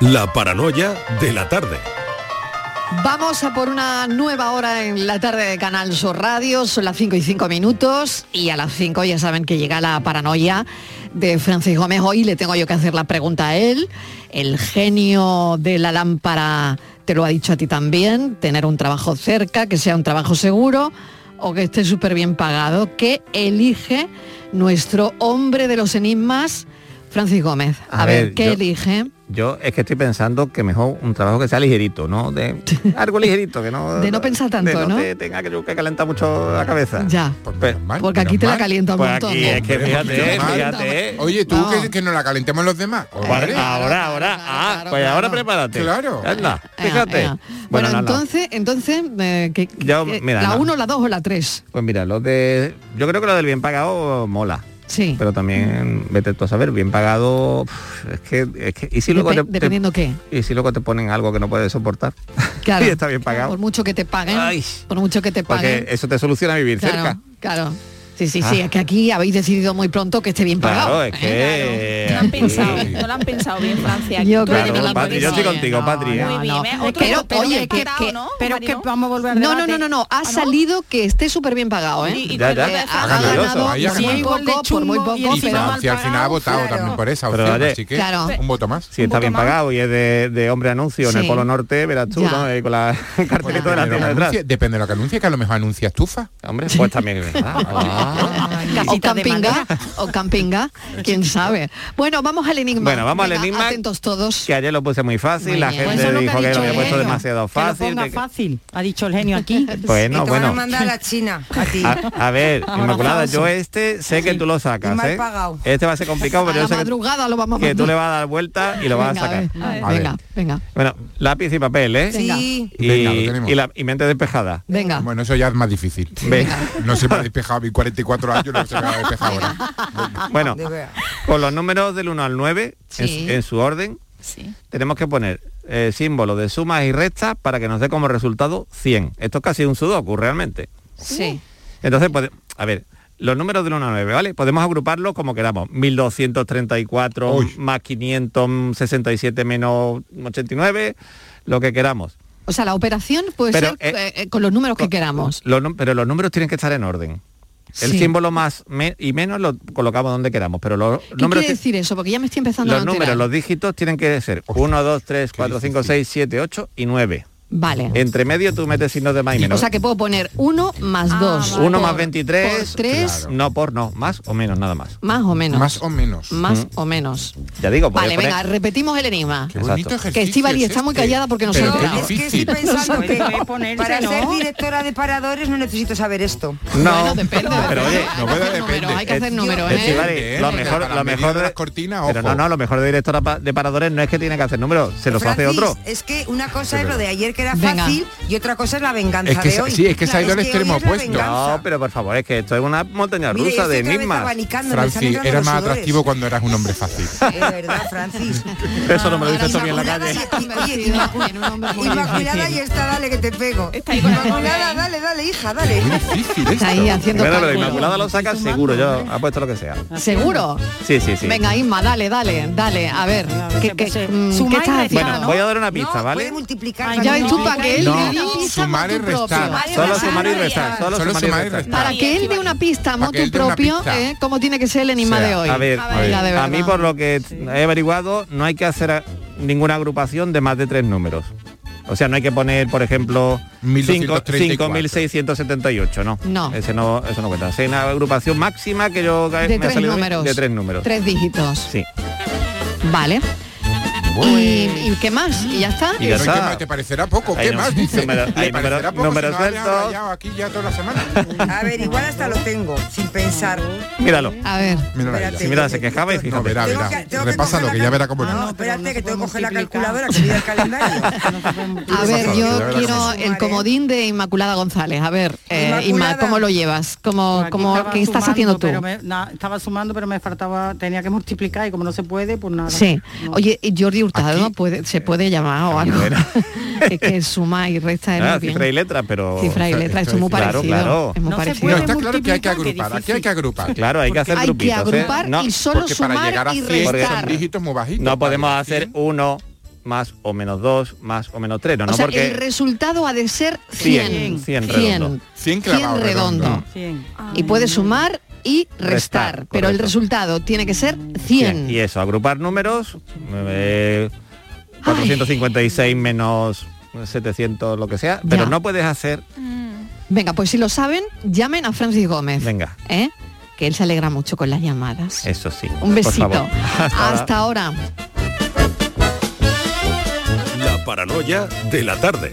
La paranoia de la tarde. Vamos a por una nueva hora en la tarde de Canal Sur Radio, son las 5 y 5 minutos y a las 5 ya saben que llega la paranoia de Francis Gómez. Hoy le tengo yo que hacer la pregunta a él, el genio de la lámpara te lo ha dicho a ti también, tener un trabajo cerca, que sea un trabajo seguro o que esté súper bien pagado, que elige nuestro hombre de los enigmas, Francis Gómez. A, A ver, ver, ¿qué yo- elige? Yo es que estoy pensando que mejor un trabajo que sea ligerito, ¿no? De algo ligerito, que no... De no pensar tanto, de ¿no? te tenga que, que calentar mucho la cabeza. Ya. Pues, Porque aquí te la calienta un pues montón. aquí es que fíjate, fíjate. Oye, tú No. que, que nos la calentemos los demás. Hombre. ahora, ahora, ah, pues ahora prepárate. Claro. Anda, Ea, fíjate. ea. Bueno, no, no. entonces, entonces, eh, que- Yo, que- mira, la no. 1, la 2 o la 3. Pues mira, lo de... Yo creo que lo del bien pagado mola. Sí. Pero también, vete tú a saber, bien pagado... Es que... Es que y si luego Depe- te, dependiendo qué. te- Y si luego te ponen algo que no puedes soportar. Claro. y está bien pagado. Por mucho que te paguen, Ay. por mucho que te paguen. Porque eso te soluciona vivir claro, cerca. claro. Sí, sí, sí, Ah. es que aquí habéis decidido muy pronto que esté bien pagado. Claro, es ¿eh? que... No lo han pensado, aquí- no lo han pensado bien Francia. Yo que no Patri, yo estoy contigo, Patri. ¿eh? Muy bien, no. ¿eh? Pero- oye, que- que- ¿no? Pero es que vamos a volver al No, no, no, no, no, ha salido que esté súper bien pagado, ¿eh? Y- Ya, ya. Ha ganado muy poco, por muy poco, pero... Francia al final ha votado claro. también por esa opción, así que Claro. un voto más. Si está bien pagado y es de, hombre anuncio en el Polo Norte, verás tú. ¿no? Con la el cartelito de la Depende de, lo tienda detrás. depende de lo que anuncie, que a lo mejor anuncia estufa. Hombre, pues también es verdad. Ah. o campinga, o campinga, quién sabe. Bueno, vamos al enigma. Bueno, vamos al enigma. Atentos todos. Que ayer lo puse muy fácil, Muy la bien. gente Pues lo dijo que lo había puesto demasiado Que lo fácil. ponga que- fácil, ha dicho el genio aquí. Bueno, te van a bueno. mandar a la China, a ti. A, a ver, Ahora Inmaculada, yo este sé que tú lo sacas, mal ¿eh? pagado. Este va a ser complicado, A pero yo la sé que, madrugada lo vamos a que tú le vas a dar vuelta y lo vas Venga, a sacar. ver, A ver. Venga, venga, Bueno, lápiz y papel, ¿eh? Sí. Y, Venga, lo tenemos. y la, y mente despejada. venga. Bueno, eso ya es más difícil. Venga. No se me ha despejado, mi 44 años no se ha despejado ahora. Bueno, De con los números del 1 al 9, en, Sí. su- en su orden, Sí. tenemos que poner eh, símbolos de sumas y restas para que nos dé como resultado 100. Esto es casi un sudoku realmente. Sí. Entonces, pode- a ver, los números del 1 al 9, ¿vale? Podemos agruparlos como queramos. 1234 Uy. más 567 menos 89, lo que queramos. O sea, la operación puede Pero, ser eh, eh, con los números que queramos. Los pero los números tienen que estar en orden. El Sí. símbolo más me- y menos lo colocamos donde queramos, pero los ¿Qué números quiere decir eso? Porque ya me estoy empezando los a números, los dígitos tienen que ser 1, 2, 3, 4, 5, 6, 7, 8 y 9. Vale. Entre medio tú metes signos de más y O menos. sea que puedo poner 1 más 2. 1 más 23, 3, no por no, más o menos, nada más. más o menos. Más o menos. Más o menos. Ya digo, Vale, poner- venga, repetimos el enigma. Qué bonito Exacto. ejercicio Que Estivali es está muy este. callada porque no se. Es que estoy pensando que para ¿no? ser directora de paradores no necesito saber esto. No, Bueno, depende. pero oye, hay no que puede, hacer depende. números, hay que hacer números, ¿eh? Estivali, lo mejor, lo mejor de las cortinas, Pero no, no, lo mejor de directora de paradores no es que tiene que hacer números, se los hace otro. Es que una cosa es lo de ayer que era Venga. fácil y otra cosa es la venganza Es que de hoy. sí, es que se ha ido al extremo opuesto. No, pero por favor, es que esto es una montaña Mire, rusa este de enigmas. Francis, era más sudores. atractivo cuando eras un hombre fácil. Es verdad, Francis. Eso no me lo dices bien en la calle. Inmaculada y está, dale que te pego. Está ahí con la Inmaculada, novia. dale, dale, hija, dale. Muy difícil Está ahí esto. haciendo Bueno, pero. Inmaculada lo saca seguro, yo apuesto lo que sea. ¿Seguro? Sí, sí, sí. Venga, Inma, dale, dale, dale. A ver, ¿qué, qué, pues, mm. Bueno, ¿no? voy a dar una pista, ¿vale? puede multiplicar. Para que él No, una pista sumar y motu propio. restar. Solo sumar y restar, vale. solo Solo sumar y sumar y restar. restar. Para que él dé una pista dé una propio. ¿eh? ¿cómo tiene que ser el enigma O sea, de hoy? A ver, a mí por lo que he averiguado, no hay que hacer a- ninguna agrupación de más de tres números. O sea, no hay que poner, por ejemplo, 1234. 5.678, no. No. Ese no, eso no cuenta. Es una agrupación máxima que yo De me tres números. de tres números. Tres dígitos. Sí. Vale. Bueno. ¿Y, y qué más? ¿Y ya está? Y ya Pero ¿y está. qué ¿Te parecerá poco? ¿Qué no- más dice? número- ¿Le hay parecerá número- poco número si nos habría suelto. rayado aquí ya toda la semana? A ver, igual hasta lo tengo, sin pensar. Míralo. A ver. Mira Espérate. Si mira, se quejaba y No, fíjate. verá, Tengo verá. que- Repásalo, que ya verá cómo No, no. no, espérate, no que tengo que coger la calculadora, que mira el calendario. A ver, yo verá quiero el ¿eh? comodín de Inmaculada González. A ver, eh, Inma. ¿cómo lo llevas? ¿Cómo, Pues cómo, ¿Qué estás sumando, haciendo tú? pero me- na- estaba sumando, pero me faltaba, tenía que multiplicar y como no se puede, pues nada. Sí. No. Oye, y Jordi resultado Aquí- puede, se puede llamar o algo. Es que suma y resta es Ah, cifra y letra, pero... Cifra y letra, es muy claro, parecido. claro. Es muy No se parecido. Está claro que hay que agrupar, aquí hay que agrupar. Claro, hay que hacer Hay que grupitos. ¿eh? agrupar No, y solo Porque para sumar llegar a y 100 son restar. dígitos muy bajitos. no podemos hacer 100. uno más o menos dos, más o menos tres, no, o no sea, porque... el resultado ha de ser 100. 100, 100 100, redondo. 100 clavado redondo. redondo. Cien. Y puede sumar y restar, Restar, pero el resultado tiene que ser 100. 100. Y eso, agrupar números, eh, 456 menos 700, lo que sea, pero Ya. no puedes hacer... Venga, pues si lo saben, llamen a Francis Gómez. Venga, ¿eh? Que él se alegra mucho con las llamadas. eso sí. Un por besito. favor. Hasta Hasta, ahora. ahora. La paranoia de la tarde.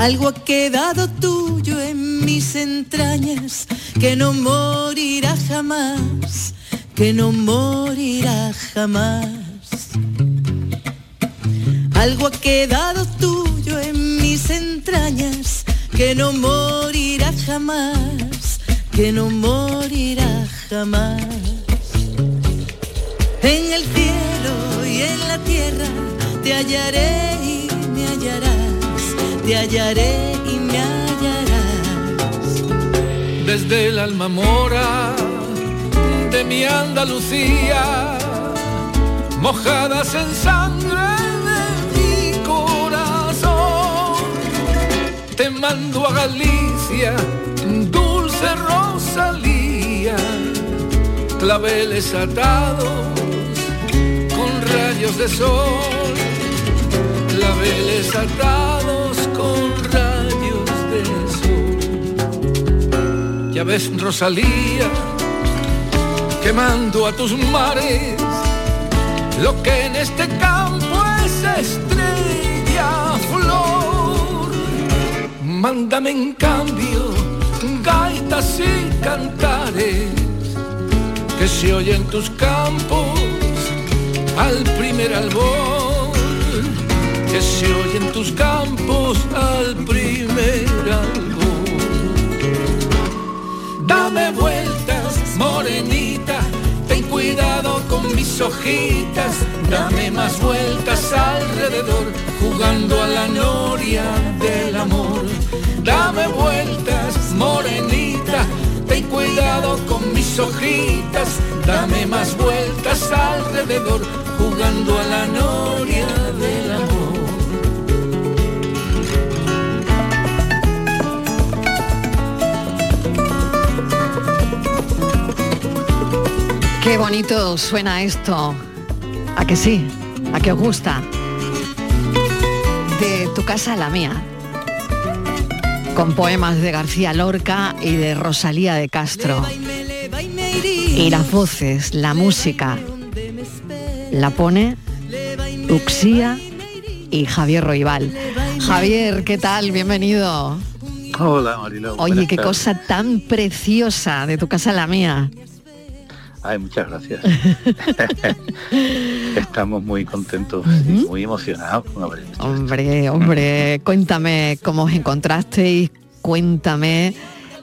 Algo ha quedado tuyo en mis entrañas que no morirá jamás, que no morirá jamás. Algo ha quedado tuyo en mis entrañas que no morirá jamás, que no morirá jamás. En el cielo y en la tierra te hallaré y me hallarás, te hallaré y me hallarás. desde el alma mora de mi Andalucía, mojadas en sangre de mi corazón. Te mando a Galicia, dulce Rosalía, claveles atados con rayos de sol, claveles atados Ya ves, Rosalía, quemando a tus mares, lo que en este campo es estrella flor. Mándame en cambio gaitas y cantares que se oyen tus campos al primer albor, que se oyen tus campos al primer albor. Dame vueltas, morenita, ten cuidado con mis hojitas, dame más vueltas alrededor, jugando a la noria del amor. Dame vueltas, morenita, ten cuidado con mis hojitas, dame más vueltas alrededor, jugando a la noria Qué bonito suena esto. ¿A que sí? ¿A que os gusta? De tu casa a la mía. Con poemas de García Lorca y de Rosalía de Castro. Y las voces, la música, la pone Uxía y Javier Roibal. Javier, ¿qué tal? Bienvenido. Hola, Marilo. Oye, qué tardes. cosa tan preciosa de tu casa a la mía. Ay, muchas gracias. Estamos muy contentos y muy emocionados con haber hecho Hombre, hombre, cuéntame cómo os encontrasteis, cuéntame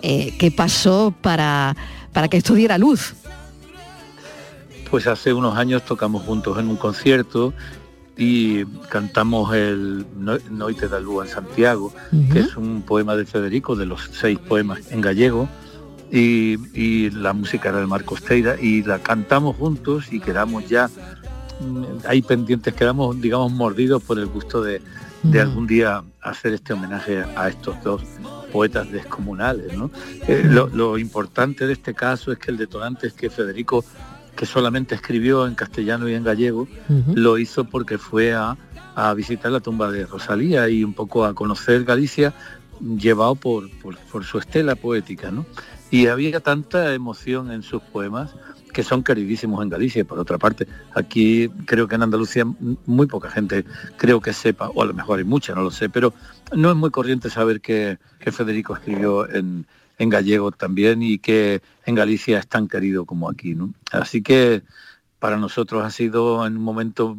eh, qué pasó para, para que esto diera luz. Pues hace unos años tocamos juntos en un concierto y cantamos el No- Noite da Lúa en Santiago, que es un poema de Federico, de los seis poemas en gallego, y, y la música era de Marcos Teira, y la cantamos juntos y quedamos ya mm, ahí pendientes, quedamos, digamos, mordidos por el gusto de, de algún día hacer este homenaje a estos dos poetas descomunales. ¿no? Eh, lo, lo importante de este caso es que el detonante es que Federico, que solamente escribió en castellano y en gallego, lo hizo porque fue a, a visitar la tumba de Rosalía y un poco a conocer Galicia llevado por, por, por su estela poética. ¿no? Y había tanta emoción en sus poemas que son queridísimos en Galicia. Por otra parte, aquí creo que en Andalucía muy poca gente creo que sepa, o a lo mejor hay mucha, no lo sé, pero no es muy corriente saber que, que Federico escribió en, en gallego también y que en Galicia es tan querido como aquí. ¿no? Así que para nosotros ha sido en un momento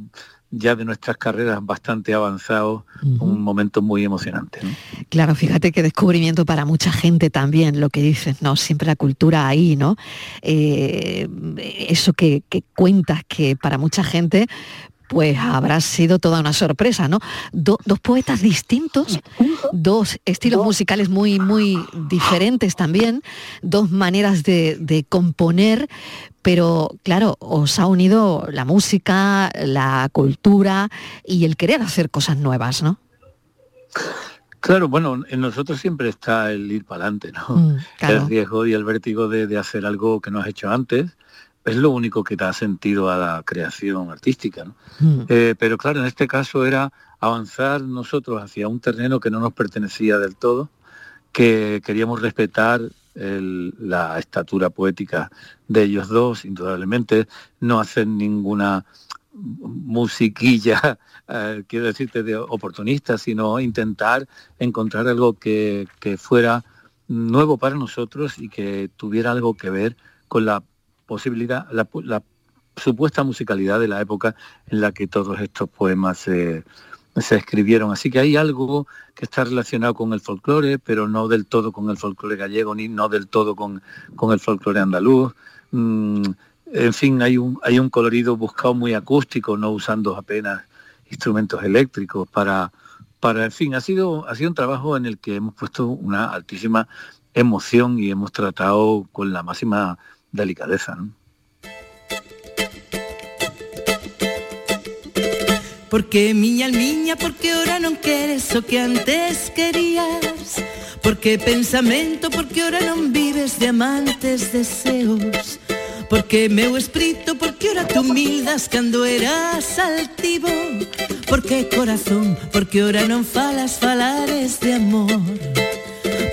ya de nuestras carreras bastante avanzado, un momento muy emocionante. ¿no? Claro, fíjate qué descubrimiento para mucha gente también, lo que dices, ¿no? Siempre la cultura ahí, ¿no? Eh, eso que, que cuentas que para mucha gente pues habrá sido toda una sorpresa, ¿no? Do- dos poetas distintos, dos estilos musicales muy, muy diferentes también, dos maneras de, de componer, pero claro, os ha unido la música, la cultura y el querer hacer cosas nuevas, ¿no? Claro, bueno, en nosotros siempre está el ir para adelante, ¿no? Mm, claro. El riesgo y el vértigo de, de hacer algo que no has hecho antes es lo único que da sentido a la creación artística, ¿no? Mm. Eh, pero claro, en este caso era avanzar nosotros hacia un terreno que no nos pertenecía del todo, que queríamos respetar el- la estatura poética de ellos dos, indudablemente, no hacer ninguna musiquilla, eh, quiero decirte, de oportunista, sino intentar encontrar algo que, que fuera nuevo para nosotros y que tuviera algo que ver con la posibilidad, la, la supuesta musicalidad de la época en la que todos estos poemas se escribieron. Así que hay algo que está relacionado con el folclore, pero no del todo con el folclore gallego, ni no del todo con, con el folclore andaluz. Mm, en fin, hay un, hay un colorido buscado muy acústico, no usando apenas instrumentos eléctricos para, para en fin, ha sido, ha sido un trabajo en el que hemos puesto una altísima emoción y hemos tratado con la máxima delicadeza. ¿no? Porque miña miña, porque ahora non queres o que antes querías Porque pensamento, porque ahora non vives de amantes deseos Porque meu espírito, porque ahora te humildas cando eras altivo Porque corazón, porque ahora non falas falares de amor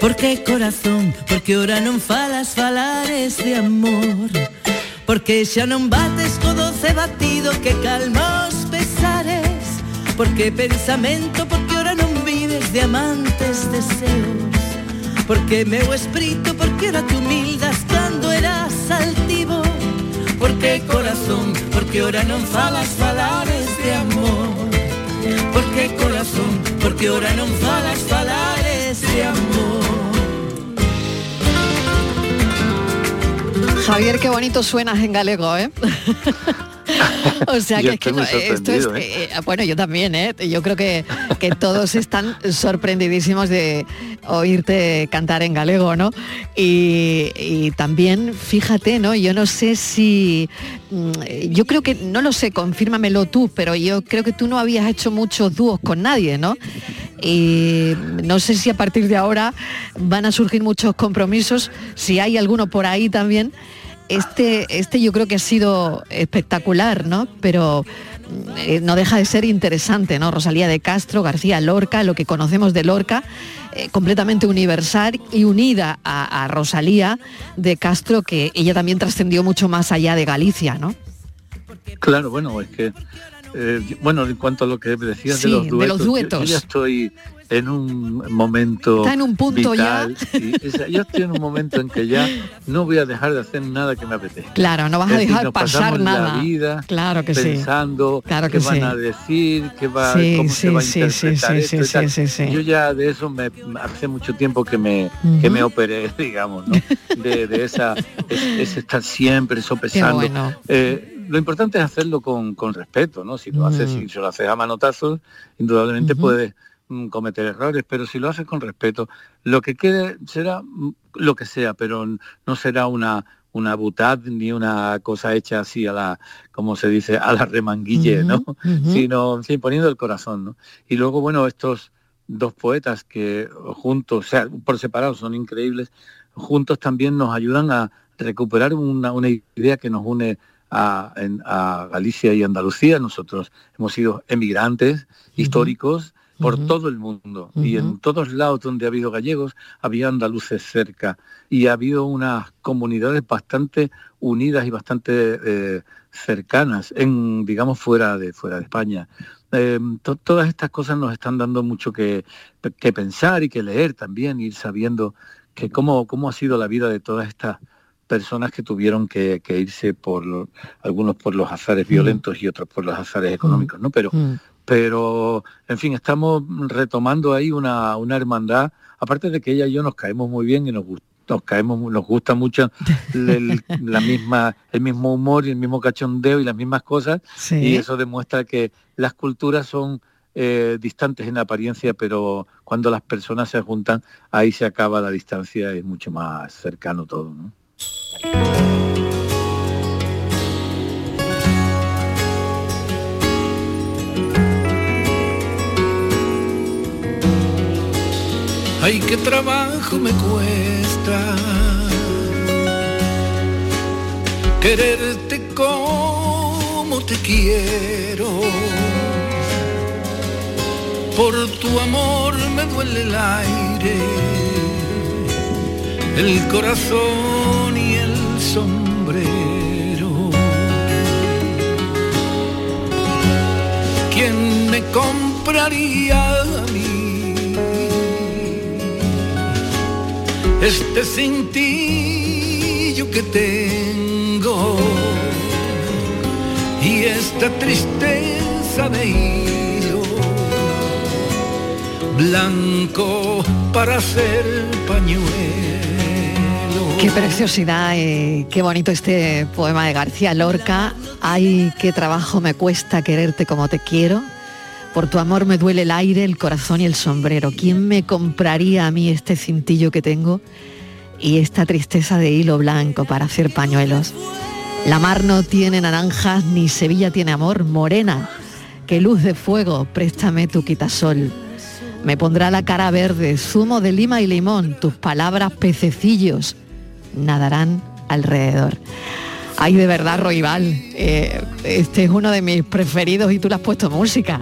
Porque corazón, porque ahora non falas falares de amor Porque xa non bates co doce batido que calma os pesares Porque pensamento, porque ahora non vives de amantes deseos Porque meu espírito, porque ahora te humildas cando eras altivo Porque corazón, porque ahora non falas falares de amor Porque corazón, porque ahora non falas falares de amor Javier, qué bonito suenas en galego, ¿eh? o sea que, es que no, esto es, sorprendido, ¿eh? eh, bueno, yo también, ¿eh? Yo creo que, que todos están sorprendidísimos de oírte cantar en galego, ¿no? Y, y también, fíjate, ¿no? Yo no sé si, mm, yo creo que, no lo sé, confírmamelo tú, pero yo creo que tú no habías hecho muchos dúos con nadie, ¿no? Y no sé si a partir de ahora van a surgir muchos compromisos, si hay alguno por ahí también. Este, este yo creo que ha sido espectacular, ¿no? Pero mm, eh, no deja de ser interesante, ¿no? Rosalía de Castro, García Lorca, lo que conocemos de Lorca, eh, completamente universal y unida a, a Rosalía de Castro, que ella también trascendió mucho más allá de Galicia, ¿no? Claro, bueno, es que, eh, bueno, en cuanto a lo que decías Sí, de los de duetos, los yo- duetos. Yo, ya estoy en un momento Está en un punto vital. Y, o sea, yo estoy en un momento en que ya no voy a dejar de hacer nada que me apetezca. Claro, no vas a Es dejar pasar nada. La vida Claro que sí. pensando Claro qué que van sí. a decir, qué va, Sí, cómo sí, se va a interpretar sí, esto sí, y tal. Yo ya de eso me hace mucho tiempo que me que me operé, digamos, ¿no? De, de esa es, es estar siempre sopesando. bueno. Eh, lo importante es hacerlo con, con respeto, ¿no? Si lo haces, Mm. si lo haces a manotazos, indudablemente puedes mm, cometer errores, pero si lo haces con respeto, lo que quede será mm, lo que sea, pero no será una una butad ni una cosa hecha así a la, como se dice, a la remanguille, ¿no? Sino, fin, poniendo el corazón, ¿no? Y luego, bueno, estos dos poetas que juntos, o sea, por separado son increíbles, juntos también nos ayudan a recuperar una, una idea que nos une a, en- a Galicia y Andalucía. Nosotros hemos sido emigrantes históricos por todo el mundo. Y en todos lados donde ha habido gallegos había andaluces cerca. Y ha habido unas comunidades bastante unidas y bastante eh, cercanas en digamos fuera de fuera de España. Eh, to- todas estas cosas nos están dando mucho que, que pensar y que leer también ir sabiendo que cómo cómo ha sido la vida de todas estas personas que tuvieron que, que irse por lo- algunos por los azares violentos y otros por los azares económicos no pero pero en fin estamos retomando ahí una, una hermandad aparte de que ella y yo nos caemos muy bien y nos gust- nos caemos nos gusta mucho el, la misma el mismo humor y el mismo cachondeo y las mismas cosas Sí. y eso demuestra que las culturas son eh, distantes en apariencia pero cuando las personas se juntan ahí se acaba la distancia y es mucho más cercano todo ¿no? Ay, qué trabajo me cuesta quererte como te quiero. Por tu amor me duele el aire, el corazón y el sombrero. ¿Quién me compraría a mí? Este cintillo que tengo y esta tristeza de hilo blanco para hacer pañuelo. Qué preciosidad, eh, qué bonito este poema de García Lorca. Ay, qué trabajo me cuesta quererte como te quiero. Por tu amor me duele el aire, el corazón y el sombrero. ¿Quién me compraría a mí este cintillo que tengo y esta tristeza de hilo blanco para hacer pañuelos? La mar no tiene naranjas, ni Sevilla tiene amor, morena. Que luz de fuego, préstame tu quitasol. Me pondrá la cara verde, zumo de lima y limón, tus palabras pececillos nadarán alrededor. Ay, de verdad, Roibal, eh, este es uno de mis preferidos y tú le has puesto música.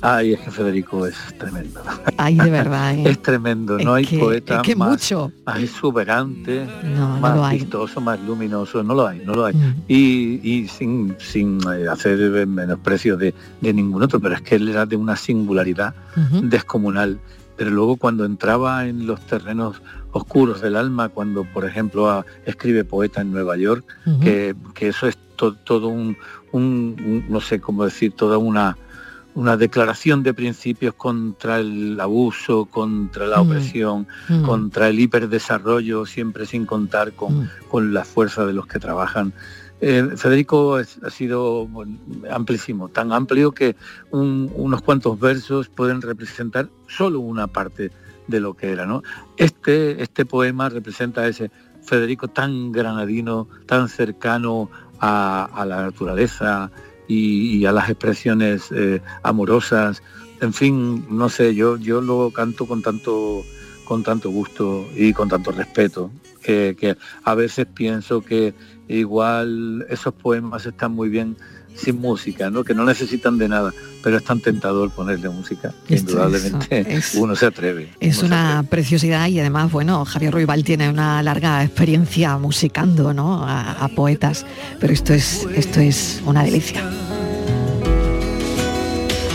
Ay, es que Federico es tremendo. Ay, de verdad. ¿eh? Es tremendo, Es no hay que- poeta es que más, mucho. más exuberante, No, más vistoso, más luminoso, no lo hay, no lo hay. Mm. Y, y sin, sin eh, hacer menosprecio de, de ningún otro, pero es que él era de una singularidad descomunal. Pero luego cuando entraba en los terrenos oscuros del alma, cuando por ejemplo a- escribe poeta en Nueva York, que, que eso es to- todo un, un- un- no sé cómo decir, toda una una declaración de principios contra el abuso, contra la Mm. opresión, Mm. contra el hiperdesarrollo, siempre sin contar con, con la fuerza de los que trabajan. Eh, Federico es- ha sido bueno, amplísimo, tan amplio que un- unos cuantos versos pueden representar solo una parte de lo que era. ¿no? Este, este poema representa a ese Federico tan granadino, tan cercano a, a la naturaleza y, a las expresiones eh, amorosas. En fin, no sé, yo, yo lo canto con tanto, con tanto gusto y con tanto respeto, que a veces pienso que igual esos poemas están muy bien sin música, ¿no? que no necesitan de nada, pero es tan tentador ponerle música, que indudablemente ah, uno se atreve. Es una preciosidad y además, bueno, Javier Ruibal tiene una larga experiencia musicando ¿no? a, a poetas, pero esto es, esto es una delicia.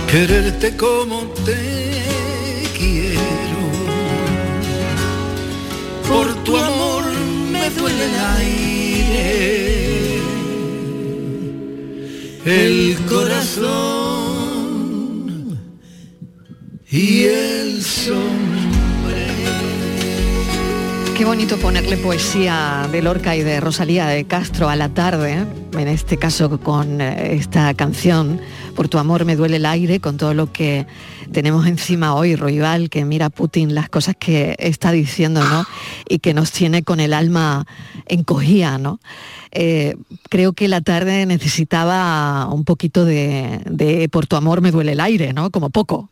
Quererte como te quiero, por tu amor el corazón y el Qué bonito ponerle poesía de Lorca y de Rosalía de Castro a la tarde, en este caso con eh, esta canción, Por tu amor me duele el aire, con todo lo que tenemos encima hoy, Roival, que mira Putin las cosas que está diciendo, ¿no? Y que nos tiene con el alma encogida, ¿no? Eh, creo que la tarde necesitaba un poquito de Por tu amor me duele el aire, ¿no? Como poco.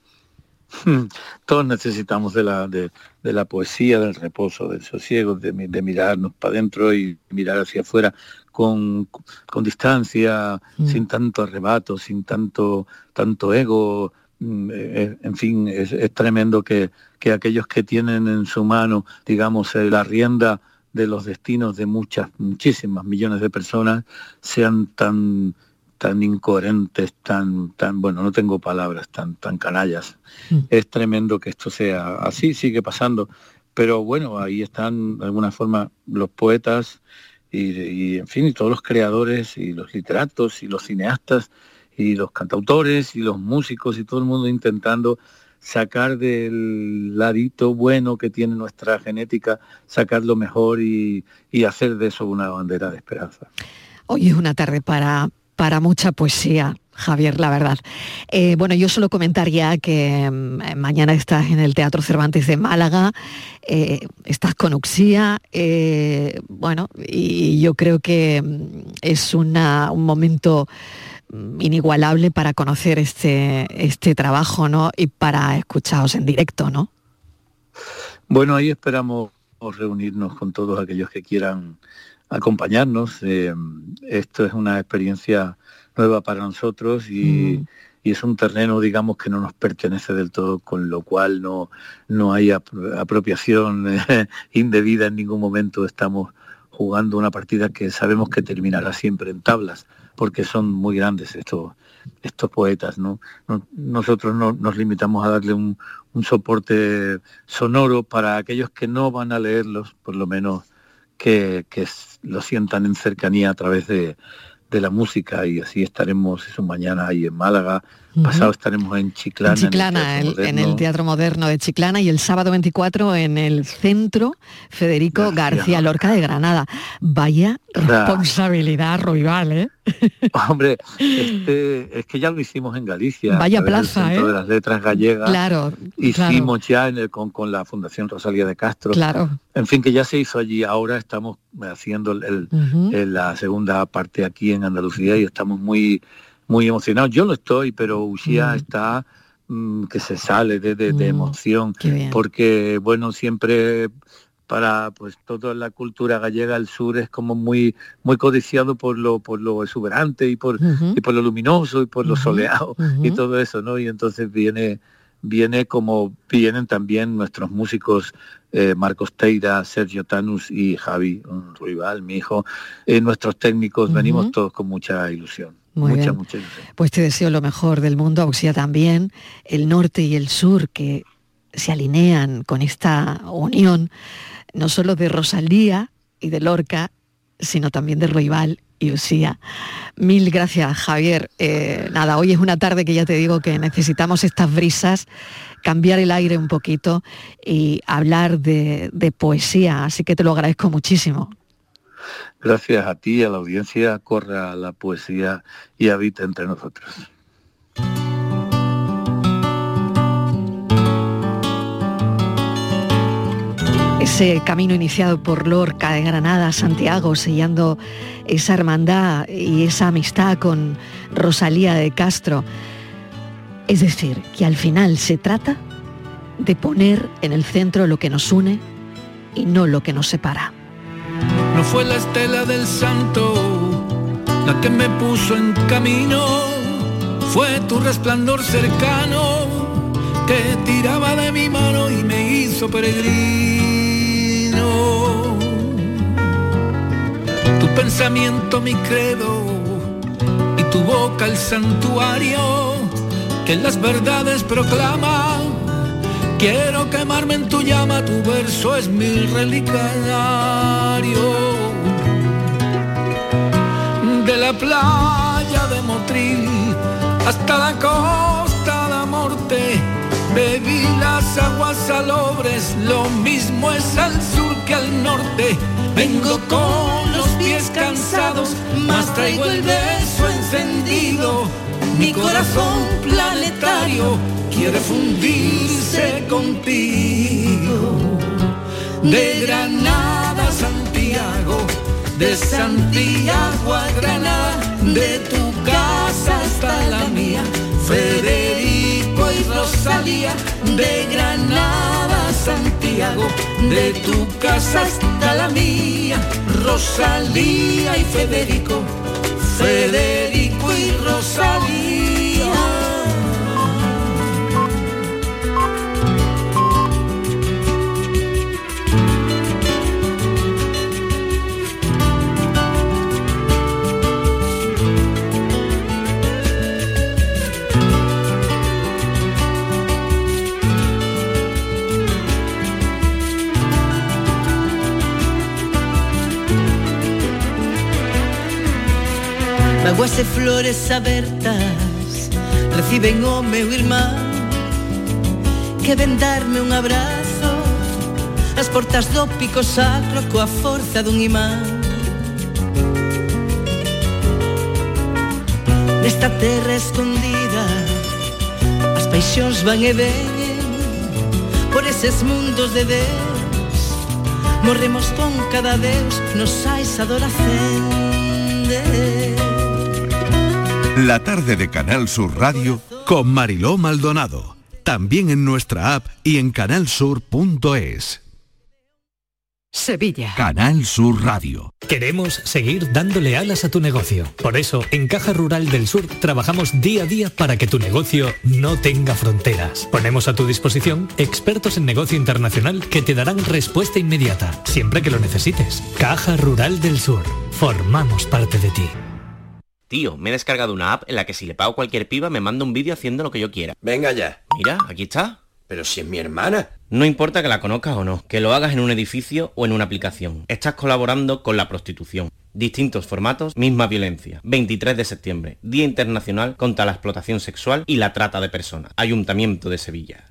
Todos necesitamos de la, de, la poesía, del reposo, del sosiego, de, de mirarnos para adentro y mirar hacia afuera con, con distancia, Mm. sin tanto arrebato, sin tanto, tanto ego. Mm, eh, En fin, es, es tremendo que, que aquellos que tienen en su mano, digamos, eh, la rienda de los destinos de muchas, muchísimas millones de personas, sean tan tan incoherentes, tan, tan, bueno, no tengo palabras, tan, tan canallas. Es tremendo que esto sea así, sigue pasando. Pero bueno, ahí están de alguna forma los poetas y, y, en fin, y todos los creadores y los literatos y los cineastas y los cantautores y los músicos y todo el mundo intentando sacar del ladito bueno que tiene nuestra genética, sacar lo mejor y, y hacer de eso una bandera de esperanza. Hoy es una tarde para, para mucha poesía, Javier, la verdad. Eh, bueno, yo solo comentaría que mm, mañana estás en el Teatro Cervantes de Málaga, eh, estás con Uxía, eh, bueno, y yo creo que mm, es un momento mm, inigualable para conocer este, este trabajo, ¿no? Y para escucharos en directo, ¿no? Bueno, ahí esperamos reunirnos con todos aquellos que quieran acompañarnos. Eh, esto es una experiencia nueva para nosotros y, y es un terreno, digamos, que no nos pertenece del todo, con lo cual no, no hay apro- apropiación eh, indebida en ningún momento. Estamos jugando una partida que sabemos que terminará siempre en tablas, porque son muy grandes estos, estos poetas. ¿no? No- nosotros no, nos limitamos a darle un, un soporte sonoro para aquellos que no van a leerlos, por lo menos que, lo sientan en cercanía a través de, de la música y así estaremos eso mañana ahí en Málaga. Pasado estaremos en Chiclana, en Chiclana, el- en el Teatro Moderno de Chiclana y el sábado 24 en el Centro Federico García, Lorca de Granada. Vaya responsabilidad, Roibal, ¿eh? Hombre, este, es que ya lo hicimos en Galicia. Vaya plaza, ¿eh? de las Letras Gallegas. Claro, Hicimos ya en el- con, con la Fundación Rosalía de Castro. Claro. En fin, que ya se hizo allí. Ahora estamos haciendo el, el- Ujú. el- la segunda parte aquí en Andalucía y estamos muy, muy emocionados. Yo lo estoy, pero Uxía está mm, que se sale de, de- de emoción. Porque, bueno, siempre para pues toda la cultura gallega el sur es como muy muy codiciado por lo por lo exuberante y por y por lo luminoso y por lo soleado y todo eso no y entonces viene viene como vienen también nuestros músicos eh, Marcos Teira, Sergio Tanus y Javi Ruibal, mi hijo, eh, nuestros técnicos, venimos todos con mucha ilusión, Muy mucha, bien. mucha ilusión. Pues te deseo lo mejor del mundo, Auxía también, el norte y el sur que se alinean con esta unión, no solo de Rosalía y de Lorca, sino también de Roibal y Usía. Mil gracias, Javier. Eh, nada, hoy es una tarde que ya te digo que necesitamos estas brisas, cambiar el aire un poquito y hablar de, de poesía, así que te lo agradezco muchísimo. Gracias a ti, a la audiencia, corra la poesía y habita entre nosotros. ese camino iniciado por Lorca de Granada Santiago, sellando esa hermandad y esa amistad con Rosalía de Castro. Es decir, que al final se trata de poner en el centro lo que nos une y no lo que nos separa. No fue la estela del santo la que me puso en camino, fue tu resplandor cercano que tiraba de mi mano y me hizo peregrino. Tu pensamiento mi credo y tu boca el santuario que las verdades proclama. Quiero quemarme en tu llama, tu verso es mi relicario. La playa de Motril hasta la costa la morte. Bebí las aguas salobres, lo mismo es al sur que al norte. Vengo con los pies cansados, más traigo el beso encendido. Mi corazón planetario quiere fundirse contigo. De Granada Santiago, de Santiago a Granada, de tu casa hasta la mía. Federico y Rosalía, de Granada a Santiago, de tu casa hasta la mía. Rosalía y Federico, Federico y Rosalía. Aguas e flores abertas Reciben o meu irmán Que ven darme um un abrazo As portas do pico sacro Coa forza dun imán. Nesta terra escondida As paixóns van e veñen Por eses mundos de Deus. Morremos con cada Deus Nos sais adoración La tarde de Canal Sur Radio con Mariló Maldonado. También en nuestra app y en canalsur.es. Sevilla. Canal Sur Radio. Queremos seguir dándole alas a tu negocio. Por eso, en Caja Rural del Sur trabajamos día a día para que tu negocio no tenga fronteras. Ponemos a tu disposición expertos en negocio internacional que te darán respuesta inmediata, siempre que lo necesites. Caja Rural del Sur. Formamos parte de ti. Tío, me he descargado una app en la que si le pago cualquier piba me manda un vídeo haciendo lo que yo quiera. Venga ya. Mira, aquí está. Pero si es mi hermana. No importa que la conozcas o no, que lo hagas en un edificio o en una aplicación. Estás colaborando con la prostitución. Distintos formatos, misma violencia. 23 de septiembre, Día Internacional contra la Explotación Sexual y la Trata de Personas. Ayuntamiento de Sevilla.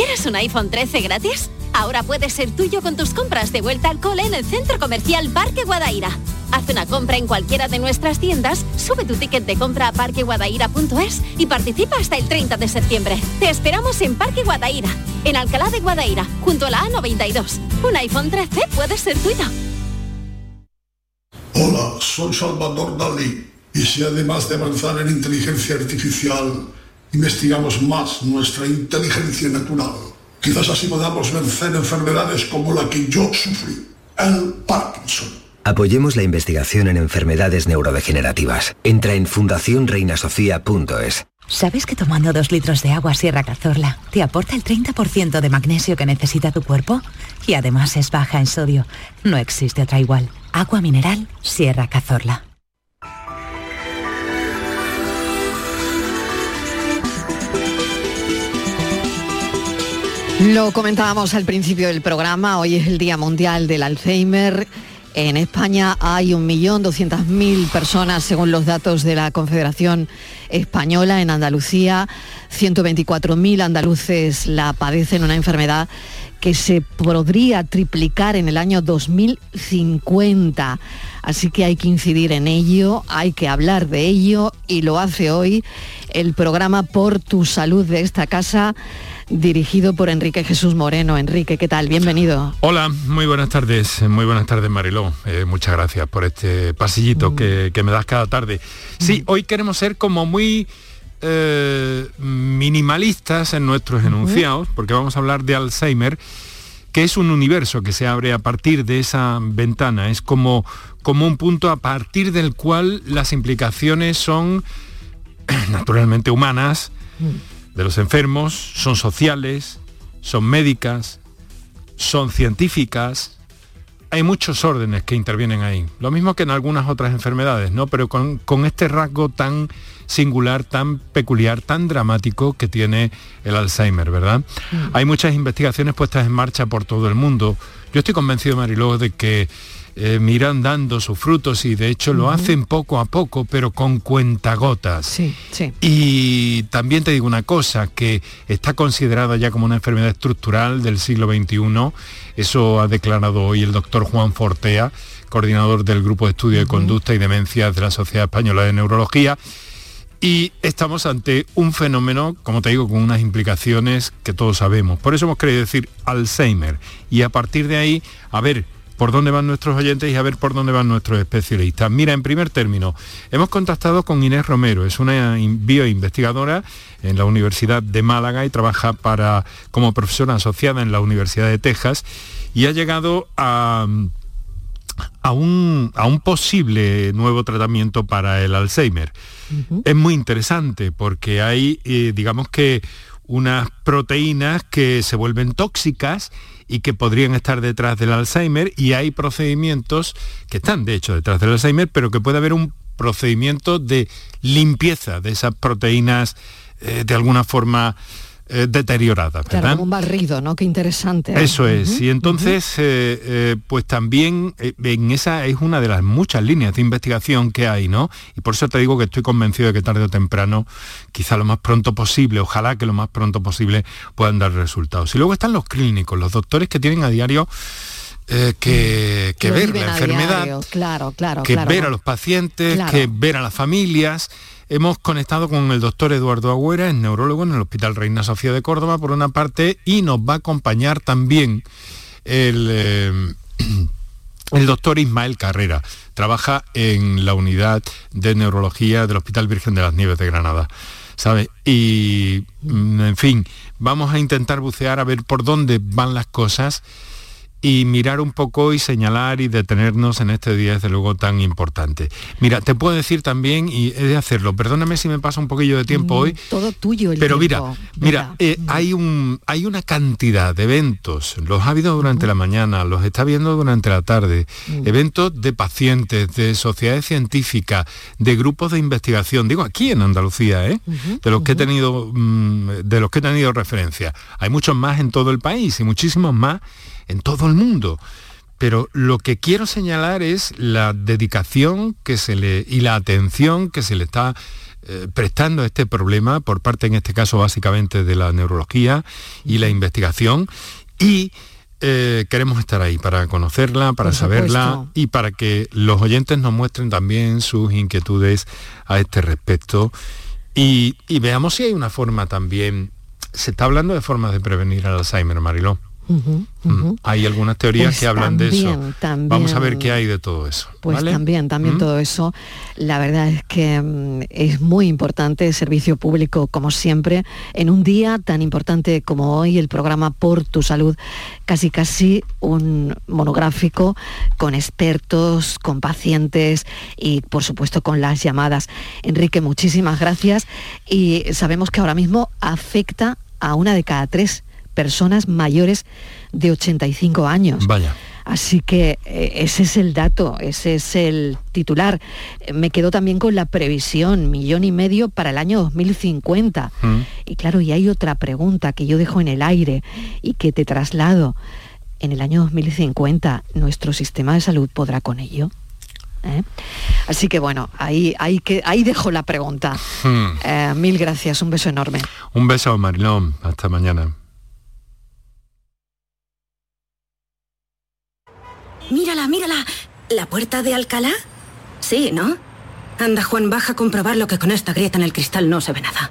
¿Quieres un iPhone 13 gratis? Ahora puede ser tuyo con tus compras de vuelta al cole en el Centro Comercial Parque Guadaira. Haz una compra en cualquiera de nuestras tiendas, sube tu ticket de compra a parqueguadaira.es y participa hasta el 30 de septiembre. Te esperamos en Parque Guadaira, en Alcalá de Guadaira, junto a la A92. Un iPhone 13 puede ser tuyo. Hola, soy Salvador Dalí. Y si además de avanzar en inteligencia artificial, investigamos más nuestra inteligencia natural, quizás así podamos vencer enfermedades como la que yo sufrí, el Parkinson. Apoyemos la investigación en enfermedades neurodegenerativas. Entra en fundacionreinasofía.es. ¿Sabes que tomando dos litros de agua Sierra Cazorla te aporta el 30% de magnesio que necesita tu cuerpo? Y además es baja en sodio. No existe otra igual. Agua mineral Sierra Cazorla. Lo comentábamos al principio del programa, hoy es el Día Mundial del Alzheimer. En España hay 1.200.000 personas, según los datos de la Confederación Española. En Andalucía, 124.000 andaluces la padecen, una enfermedad que se podría triplicar en el año 2050. Así que hay que incidir en ello, hay que hablar de ello y lo hace hoy el programa Por tu Salud de esta casa dirigido por Enrique Jesús Moreno. Enrique, ¿qué tal? Bienvenido. Hola, muy buenas tardes, muy buenas tardes Mariló. Eh, muchas gracias por este pasillito que, que, me das cada tarde. Sí, hoy queremos ser como muy eh, minimalistas en nuestros enunciados, porque vamos a hablar de Alzheimer, que es un universo que se abre a partir de esa ventana. Es como, como un punto a partir del cual las implicaciones son naturalmente humanas de los enfermos, son sociales, son médicas, son científicas, hay muchos órdenes que intervienen ahí. Lo mismo que en algunas otras enfermedades, ¿no? Pero con, con este rasgo tan singular, tan peculiar, tan dramático que tiene el Alzheimer, ¿verdad? Hay muchas investigaciones puestas en marcha por todo el mundo. Yo estoy convencido, Mariló, de que eh, miran dando sus frutos y de hecho lo hacen poco a poco, pero con cuentagotas. Sí, sí. Y también te digo una cosa, que está considerada ya como una enfermedad estructural del siglo XXI. Eso ha declarado hoy el doctor Juan Fortea, coordinador del Grupo de Estudio de Conducta y Demencias de la Sociedad Española de Neurología. Y estamos ante un fenómeno, como te digo, con unas implicaciones que todos sabemos. Por eso hemos querido decir Alzheimer. Y a partir de ahí, a ver por dónde van nuestros oyentes y a ver por dónde van nuestros especialistas. Mira, en primer término, hemos contactado con Inés Romero, es una bioinvestigadora en la Universidad de Málaga y trabaja para, como profesora asociada en la Universidad de Texas y ha llegado a a un, a un, posible nuevo tratamiento para el Alzheimer. Es muy interesante porque hay, eh, digamos que, unas proteínas que se vuelven tóxicas y que podrían estar detrás del Alzheimer y hay procedimientos que están de hecho detrás del Alzheimer, pero que puede haber un procedimiento de limpieza de esas proteínas eh, de alguna forma eh. Claro, ¿verdad? como un barrido, ¿no? Qué interesante. Eso es. y entonces, eh, eh, pues también en esa es una de las muchas líneas de investigación que hay, ¿no? Y por eso te digo que estoy convencido de que tarde o temprano, quizá lo más pronto posible, ojalá que lo más pronto posible puedan dar resultados. Y luego están los clínicos, los doctores que tienen a diario eh, que, que Lo ver la enfermedad, diario, Claro, claro, que claro. ver a los pacientes, Claro. que ver a las familias. Hemos conectado con el doctor Eduardo Agüera, es neurólogo en el Hospital Reina Sofía de Córdoba, por una parte, y nos va a acompañar también el, eh, el doctor Ismael Carrera. Trabaja en la unidad de neurología del Hospital Virgen de las Nieves de Granada. ¿Sabe? Y, mm, en fin, vamos a intentar bucear a ver por dónde van las cosas y mirar un poco y señalar y detenernos en este día, desde luego, tan importante. Mira, te puedo decir también, y he de hacerlo, perdóname si me pasa un poquillo de tiempo hoy, Todo tuyo el pero mira, tiempo. mira, eh, hay, un, hay una cantidad de eventos, los ha habido durante la mañana, los está viendo durante la tarde, eventos de pacientes, de sociedades científicas, de grupos de investigación, digo aquí en Andalucía, ¿eh? de los que he tenido mm, de los que he tenido referencia. Hay muchos más en todo el país y muchísimos más en todo el mundo. Pero lo que quiero señalar es la dedicación que se le y la atención que se le está eh, prestando a este problema por parte, en este caso, básicamente de la neurología y la investigación. Y eh, queremos estar ahí para conocerla, para saberla y para que los oyentes nos muestren también sus inquietudes a este respecto. Y, y veamos si hay una forma también. Se está hablando de formas de prevenir el Alzheimer, Mariló. Mm. Hay algunas teorías Pues que hablan de eso. también. Vamos a ver qué hay de todo eso. Pues ¿vale? también, también ¿Mm? todo eso. La verdad es que mm, es muy importante el servicio público, como siempre, en un día tan importante como hoy, el programa Por tu Salud, casi casi un monográfico con expertos, con pacientes y por supuesto con las llamadas. Enrique, muchísimas gracias y sabemos que ahora mismo afecta a una de cada tres personas mayores de 85 años. Vaya. Así que eh, ese es el dato, ese es el titular. Me quedo también con la previsión, millón y medio para el año 2050. Mm. Y claro, y hay otra pregunta que yo dejo en el aire y que te traslado. En el año 2050, ¿nuestro sistema de salud podrá con ello? ¿Eh? Así que bueno, ahí, ahí, que, ahí dejo la pregunta. Mm. Eh, mil gracias, un beso enorme. Un beso, Marilón. Hasta mañana. Mírala, mírala. ¿La puerta de Alcalá? Sí, ¿no? Anda, Juan, baja a comprobar lo que con esta grieta en el cristal no se ve nada.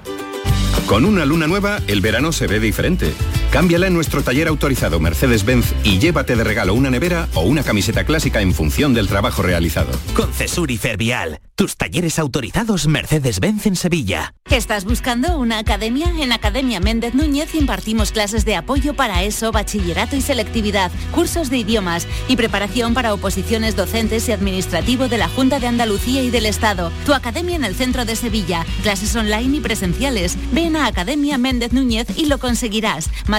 Con una luna nueva, el verano se ve diferente. Cámbiala en nuestro taller autorizado Mercedes-Benz y llévate de regalo una nevera o una camiseta clásica en función del trabajo realizado. Con Cesur y Fervial, tus talleres autorizados Mercedes-Benz en Sevilla. ¿Estás buscando una academia? En Academia Méndez Núñez impartimos clases de apoyo para ESO, bachillerato y selectividad, cursos de idiomas y preparación para oposiciones docentes y administrativo de la Junta de Andalucía y del Estado. Tu academia en el centro de Sevilla, clases online y presenciales. Ven a Academia Méndez Núñez y lo conseguirás. Más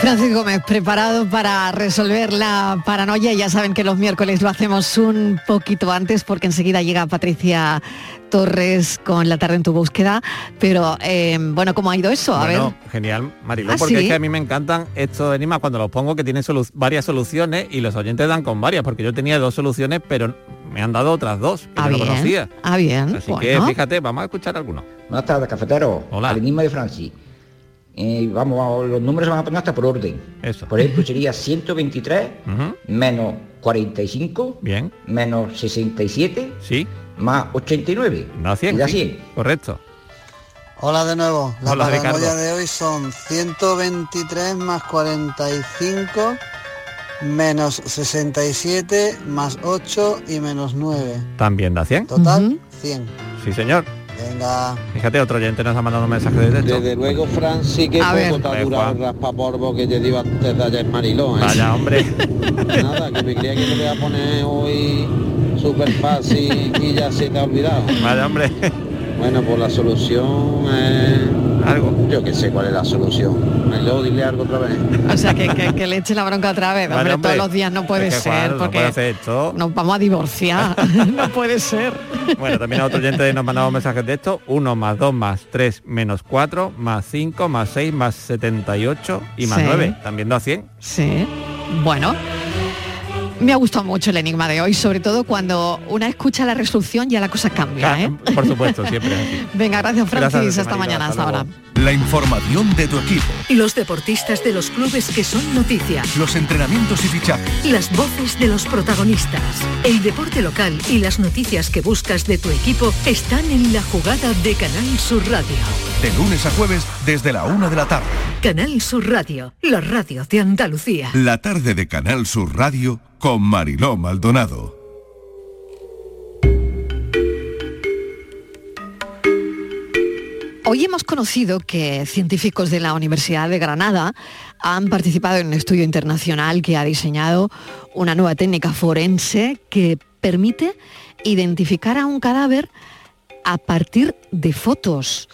Francisco Gómez, preparado para resolver la paranoia. Ya saben que los miércoles lo hacemos un poquito antes porque enseguida llega Patricia Torres con la tarde en tu búsqueda. Pero eh, bueno, ¿cómo ha ido eso? A Bueno, ver. genial, Mariló, ¿Ah, porque sí? es que a mí me encantan estos enigmas cuando los pongo que tienen solu- varias soluciones y los oyentes dan con varias, porque yo tenía dos soluciones, pero me han dado otras dos que Ah, yo no bien. conocía. Ah, bien. Así que fíjate, vamos a escuchar algunos. Buenas tardes, cafetero. Hola. Al enigma de Francis. Eh, vamos, los números se van a poner hasta por orden. Eso. Por ejemplo, sería 123 Ujú, menos 45 Bien, menos 67 sí, más 89. da 100. Y da sí, 100. Correcto. Hola de nuevo. La Hola, paranoia Ricardo. de hoy son 123 más 45 menos 67 más 8 y menos 9. También da 100. Total, 100. Sí, señor. Venga. Fíjate, otro oyente nos ha mandado un mensaje de texto. Desde luego, Francis, que A poco te ha durado el Juan. raspapolvo que te dio antes de ayer Mariló. ¿eh? Vaya, hombre. Nada, que me creía que te voy a poner hoy súper fácil y ya se te ha olvidado. Vaya, hombre. Bueno, pues la solución es... Algo. Yo que sé cuál es la solución. Mariló, dile algo otra vez. O sea, que, que- que le eche la bronca otra vez. Vale, hombre, hombre. todos los días no puede Es que, ser, Juan, no porque puede hacer esto. nos vamos a divorciar. no puede ser. Bueno, también a otro oyente nos mandaba mensajes de esto. 1 más 2 más 3 menos 4 más 5 más 6 más 78 y más Sí. 9. También da 100. Sí. Bueno. Me ha gustado mucho el enigma de hoy, sobre todo cuando una escucha la resolución ya la cosa cambia, ¿eh? Por supuesto, siempre así. Venga, gracias Francis, Gracias, hasta mañana, hasta hasta ahora. La información de tu equipo, Los deportistas de los clubes que son noticia. los entrenamientos y fichajes. Las voces de los protagonistas. El deporte local y las noticias que buscas de tu equipo están en la jugada de Canal Sur Radio. De lunes a jueves desde la una de la tarde. Canal Sur Radio, la radio de Andalucía. La tarde de Canal Sur Radio con Mariló Maldonado. Hoy hemos conocido que científicos de la Universidad de Granada han participado en un estudio internacional que ha diseñado una nueva técnica forense que permite identificar a un cadáver a partir de fotos.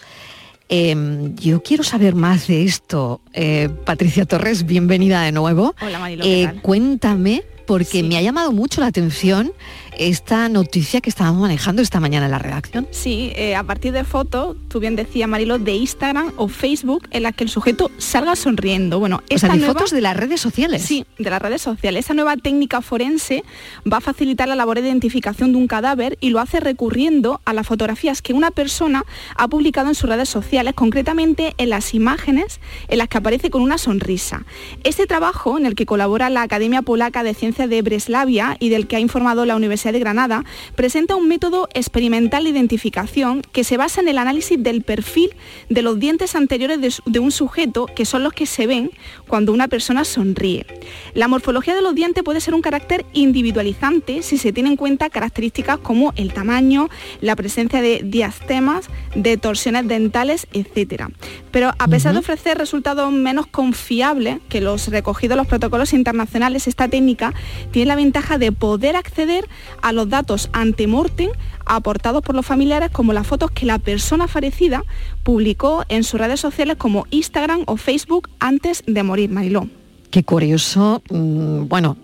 Em, yo quiero saber más de esto. Eh, Patricia Torres, bienvenida de nuevo. Hola, Marilo, ¿qué Eh, tal? cuéntame, porque me ha llamado mucho la atención esta noticia que estábamos manejando esta mañana en la redacción. Sí, eh, a partir de fotos, tú bien decías, Marilo, de Instagram o Facebook en las que el sujeto salga sonriendo. Bueno, O sea, de nueva- fotos de las redes sociales. Sí, de las redes sociales. Esa nueva técnica forense va a facilitar la labor de identificación de un cadáver y lo hace recurriendo a las fotografías que una persona ha publicado en sus redes sociales, concretamente en las imágenes en las que aparece con una sonrisa. Este trabajo, en el que colabora la Academia Polaca de Ciencias de Breslavia y del que ha informado la Universidad de Granada, presenta un método experimental de identificación que se basa en el análisis del perfil de los dientes anteriores de, un sujeto, que son los que se ven cuando una persona sonríe. La morfología de los dientes puede ser un carácter individualizante si se tienen en cuenta características como el tamaño, la presencia de diastemas, de torsiones dentales, etc. Pero a pesar de ofrecer resultados menos confiables que los recogidos en los protocolos internacionales, esta técnica tiene la ventaja de poder acceder a los datos ante-mortem aportados por los familiares como las fotos que la persona fallecida publicó en sus redes sociales como Instagram o Facebook antes de morir, Mariló. Qué curioso. mm, Bueno,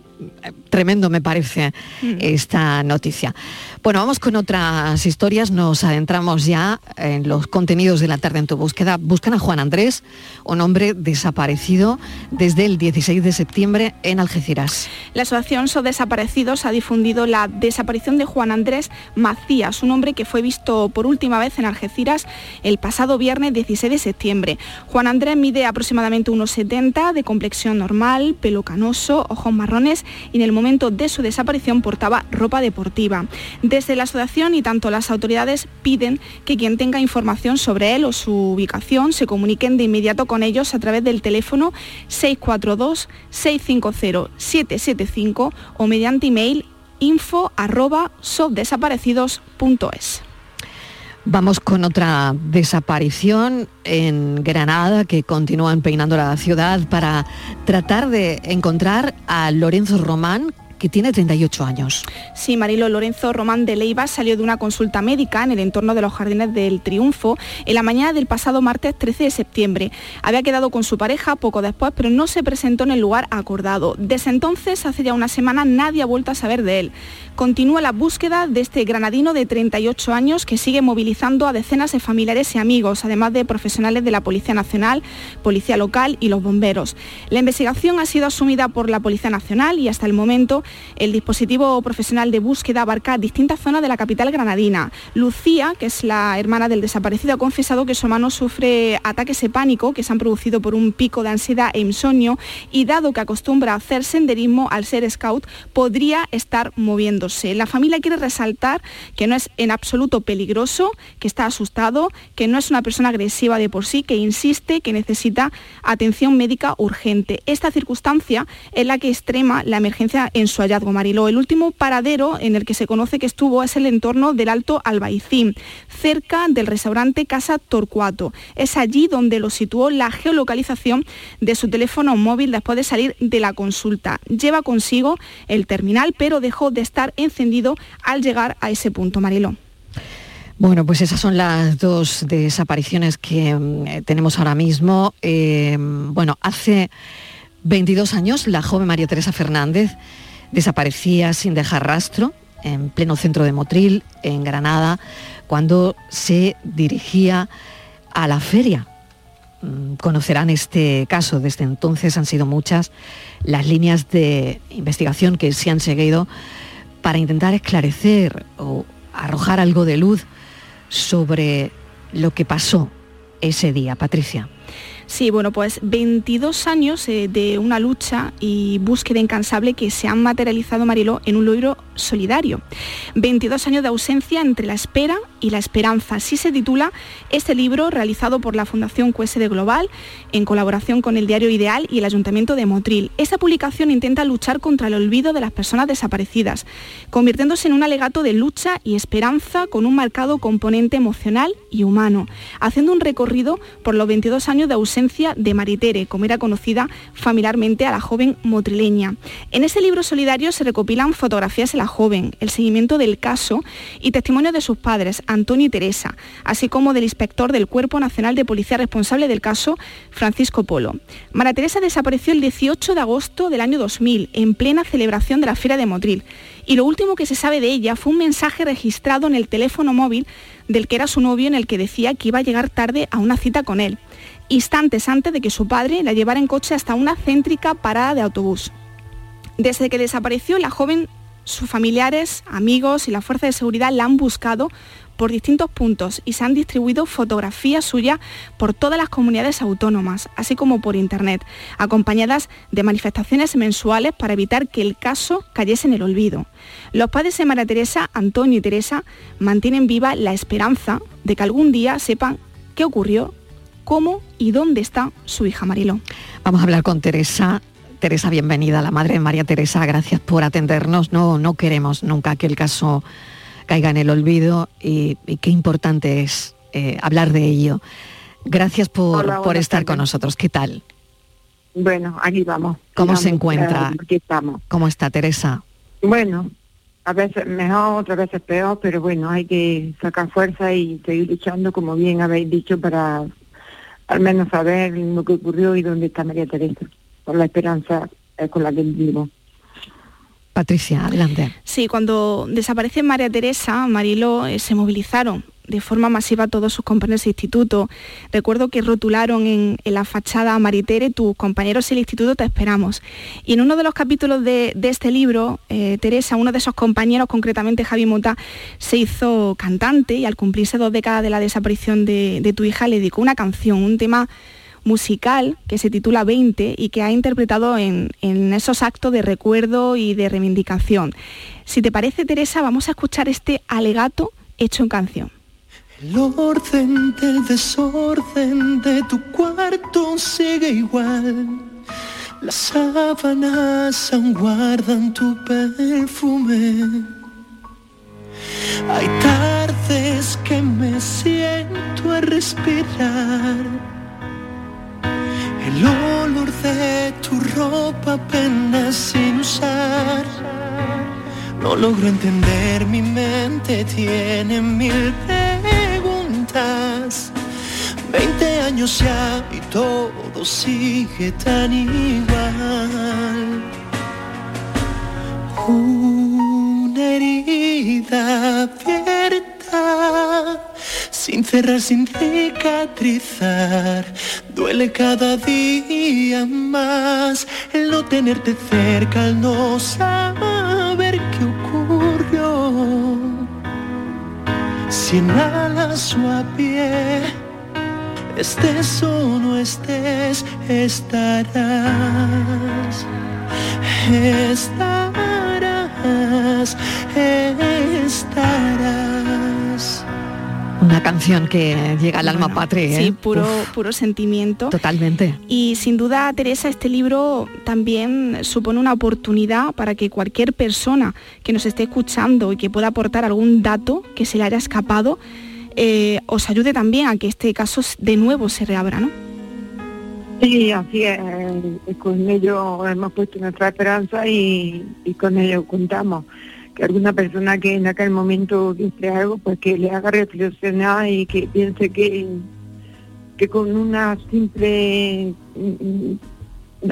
tremendo me parece mm. esta noticia. Bueno, vamos con otras historias, nos adentramos ya en los contenidos de la tarde en tu búsqueda. Buscan a Juan Andrés, un hombre desaparecido desde el 16 de septiembre en Algeciras. La Asociación So Desaparecidos ha difundido la desaparición de Juan Andrés Macías, un hombre que fue visto por última vez en Algeciras el pasado viernes 16 de septiembre. Juan Andrés mide aproximadamente unos 70, de complexión normal, pelo canoso, ojos marrones y en el momento de su desaparición portaba ropa deportiva. Desde la asociación y tanto las autoridades piden que quien tenga información sobre él o su ubicación se comuniquen de inmediato con ellos a través del teléfono 642-650-775 o mediante email info Vamos con otra desaparición en Granada que continúan peinando la ciudad para tratar de encontrar a Lorenzo Román, que tiene 38 años. Sí, Marilo Lorenzo Román de Leiva salió de una consulta médica en el entorno de los Jardines del Triunfo en la mañana del pasado martes 13 de septiembre. Había quedado con su pareja poco después, pero no se presentó en el lugar acordado. Desde entonces, hace ya una semana, nadie ha vuelto a saber de él. Continúa la búsqueda de este granadino de 38 años que sigue movilizando a decenas de familiares y amigos, además de profesionales de la Policía Nacional, Policía Local y los bomberos. La investigación ha sido asumida por la Policía Nacional y hasta el momento el dispositivo profesional de búsqueda abarca distintas zonas de la capital granadina. Lucía, que es la hermana del desaparecido, ha confesado que su hermano sufre ataques de pánico que se han producido por un pico de ansiedad e insomnio y dado que acostumbra a hacer senderismo al ser scout, podría estar moviéndose. La familia quiere resaltar que no es en absoluto peligroso, que está asustado, que no es una persona agresiva de por sí, que insiste que necesita atención médica urgente. Esta circunstancia es la que extrema la emergencia en su hallazgo, Mariló. El último paradero en el que se conoce que estuvo es el entorno del Alto Albaicín, cerca del restaurante Casa Torcuato. Es allí donde lo situó la geolocalización de su teléfono móvil después de salir de la consulta. Lleva consigo el terminal, pero dejó de estar encendido al llegar a ese punto, Mariló. Bueno, pues esas son las dos desapariciones que mm, tenemos ahora mismo. Eh, bueno, hace 22 años la joven María Teresa Fernández desaparecía sin dejar rastro en pleno centro de Motril, en Granada, cuando se dirigía a la feria. Mm, conocerán este caso, desde entonces han sido muchas las líneas de investigación que se han seguido para intentar esclarecer o arrojar algo de luz sobre lo que pasó ese día. Patricia. Sí, bueno, pues 22 años eh, de una lucha y búsqueda incansable que se han materializado, Mariló, en un libro solidario. 22 años de ausencia entre la espera y la esperanza. Así se titula este libro realizado por la Fundación QSD Global en colaboración con el diario Ideal y el Ayuntamiento de Motril. Esta publicación intenta luchar contra el olvido de las personas desaparecidas, convirtiéndose en un alegato de lucha y esperanza con un marcado componente emocional y humano, haciendo un recorrido por los 22 años de ausencia de Maritere, como era conocida familiarmente a la joven motrileña. En este libro solidario se recopilan fotografías de la joven, el seguimiento del caso y testimonios de sus padres, Antonio y Teresa, así como del inspector del Cuerpo Nacional de Policía responsable del caso, Francisco Polo. María Teresa desapareció el 18 de agosto del año 2000, en plena celebración de la Feria de Motril, y lo último que se sabe de ella fue un mensaje registrado en el teléfono móvil del que era su novio en el que decía que iba a llegar tarde a una cita con él, instantes antes de que su padre la llevara en coche hasta una céntrica parada de autobús. Desde que desapareció, la joven, sus familiares, amigos y la fuerza de seguridad la han buscado por distintos puntos y se han distribuido fotografías suyas por todas las comunidades autónomas, así como por Internet, acompañadas de manifestaciones mensuales para evitar que el caso cayese en el olvido. Los padres de María Teresa, Antonio y Teresa, mantienen viva la esperanza de que algún día sepan qué ocurrió, cómo y dónde está su hija Marilo. Vamos a hablar con Teresa Teresa, bienvenida, la madre de María Teresa, gracias por atendernos. No, no queremos nunca que el caso caiga en el olvido y, qué importante es eh, hablar de ello. Gracias por, estar con nosotros. ¿Qué tal? Bueno, aquí vamos. ¿Cómo se encuentra? Aquí estamos. ¿Cómo está Teresa? Bueno, a veces mejor, otras veces peor, pero bueno, hay que sacar fuerza y seguir luchando, como bien habéis dicho, para al menos saber lo que ocurrió y dónde está María Teresa, por la esperanza con la que vivimos. Patricia, adelante. Sí, cuando desaparece María Teresa, Mariló, eh, se movilizaron de forma masiva todos sus compañeros de instituto. Recuerdo que rotularon en, la fachada Maritere, tus compañeros del instituto te esperamos. Y en uno de los capítulos de, este libro, eh, Teresa, uno de esos compañeros, concretamente Javi Mota, se hizo cantante y al cumplirse dos décadas de la desaparición de, tu hija le dedicó una canción, un tema musical que se titula 20 y que ha interpretado en, en, esos actos de recuerdo y de reivindicación. Si te parece, Teresa, vamos a escuchar este alegato hecho en canción. El orden del desorden de tu cuarto sigue igual. Las sábanas aún guardan tu perfume. Hay tardes que me siento a respirar. El olor de tu ropa apenas sin usar. No logro entender, mi mente tiene mil Veinte años ya y todo sigue tan igual. Una herida abierta, sin cerrar, sin cicatrizar. Duele cada día más el no tenerte cerca, el no saber qué ocurrió sin alas o a pie, estés o no estés, estarás, estarás, estarás. Una canción que llega al alma patria. Sí, ¿eh? puro, puro sentimiento. Totalmente. Y sin duda, Teresa, este libro también supone una oportunidad para que cualquier persona que nos esté escuchando y que pueda aportar algún dato que se le haya escapado, eh, os ayude también a que este caso de nuevo se reabra, ¿no? Sí, así es. Con ello hemos puesto nuestra esperanza y, y con ello contamos que alguna persona que en aquel momento dice algo, pues que le haga reflexionar y que piense que, que con una simple mm,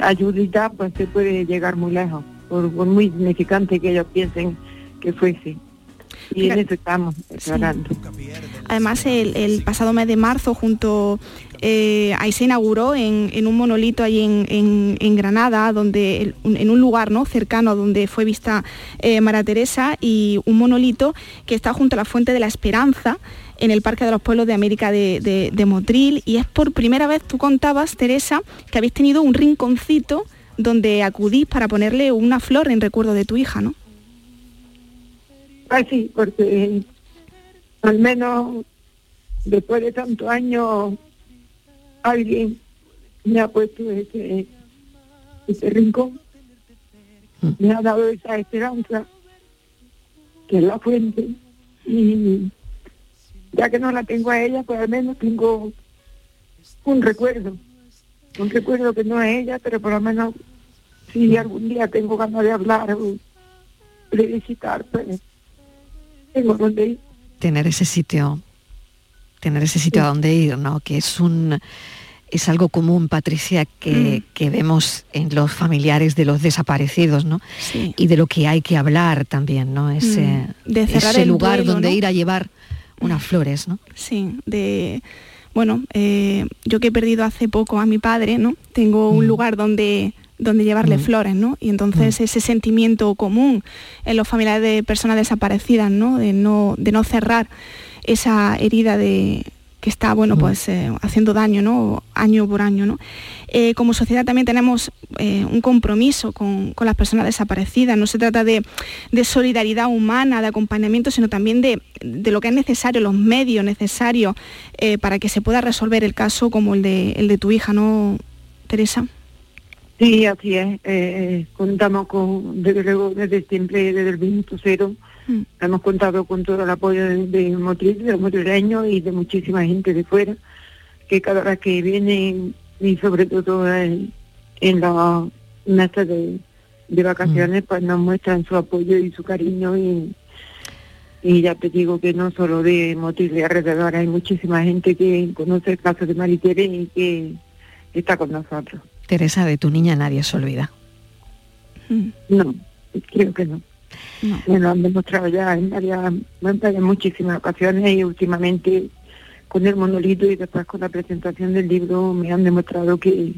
ayudita pues se puede llegar muy lejos, por, muy significante que ellos piensen que fuese. Y en eso estamos declarando. Además, el, el, pasado mes de marzo, junto eh, ahí se inauguró en, un monolito ahí en, Granada, donde, en un lugar ¿no? cercano a donde fue vista eh, María Teresa, y un monolito que está junto a la Fuente de la Esperanza, en el Parque de los Pueblos de América de, Motril, y es por primera vez, tú contabas, Teresa, que habéis tenido un rinconcito donde acudís para ponerle una flor en recuerdo de tu hija, ¿no? Ah, sí, porque al menos después de tantos años alguien me ha puesto ese, ese rincón, me ha dado esa esperanza, que es la fuente, y ya que no la tengo a ella, pues al menos tengo un recuerdo, un recuerdo que no es ella, pero por lo menos si algún día tengo ganas de hablar o de visitar, pues. Tener ese sitio tener ese sitio a donde ir, ¿no? Que es un es algo común, Patricia, que, mm. vemos en los familiares de los desaparecidos, ¿no? Y de lo que hay que hablar también, ¿no? Ese, mm. ese lugar donde ir a llevar unas flores, ¿no? Sí, de bueno, eh, yo que he perdido hace poco a mi padre, ¿no? Tengo un mm. lugar donde donde llevarle flores, ¿no? Y entonces ese sentimiento común en los familiares de personas desaparecidas, ¿no? De no, de no cerrar esa herida de que está bueno pues eh, haciendo daño ¿no? año por año ¿no? Eh, como sociedad también tenemos eh, un compromiso con, las personas desaparecidas no se trata de, solidaridad humana de acompañamiento sino también de, lo que es necesario los medios necesarios para que se pueda resolver el caso como el de el de tu hija no Teresa sí así es contamos con desde luego desde siempre desde el minuto cero Mm. Hemos contado con todo el apoyo de, de Motril, de los motrileños y de muchísima gente de fuera, que cada vez que vienen, y sobre todo en, la mesa de, vacaciones, mm. pues nos muestran su apoyo y su cariño y, y ya te digo que no solo de Motril de alrededor, hay muchísima gente que conoce el caso de Maritere y que está con nosotros. Teresa, de tu niña nadie se olvida. No, creo que no. Me lo han demostrado ya en varias, en muchísimas ocasiones y últimamente con el monolito y después con la presentación del libro me han demostrado que,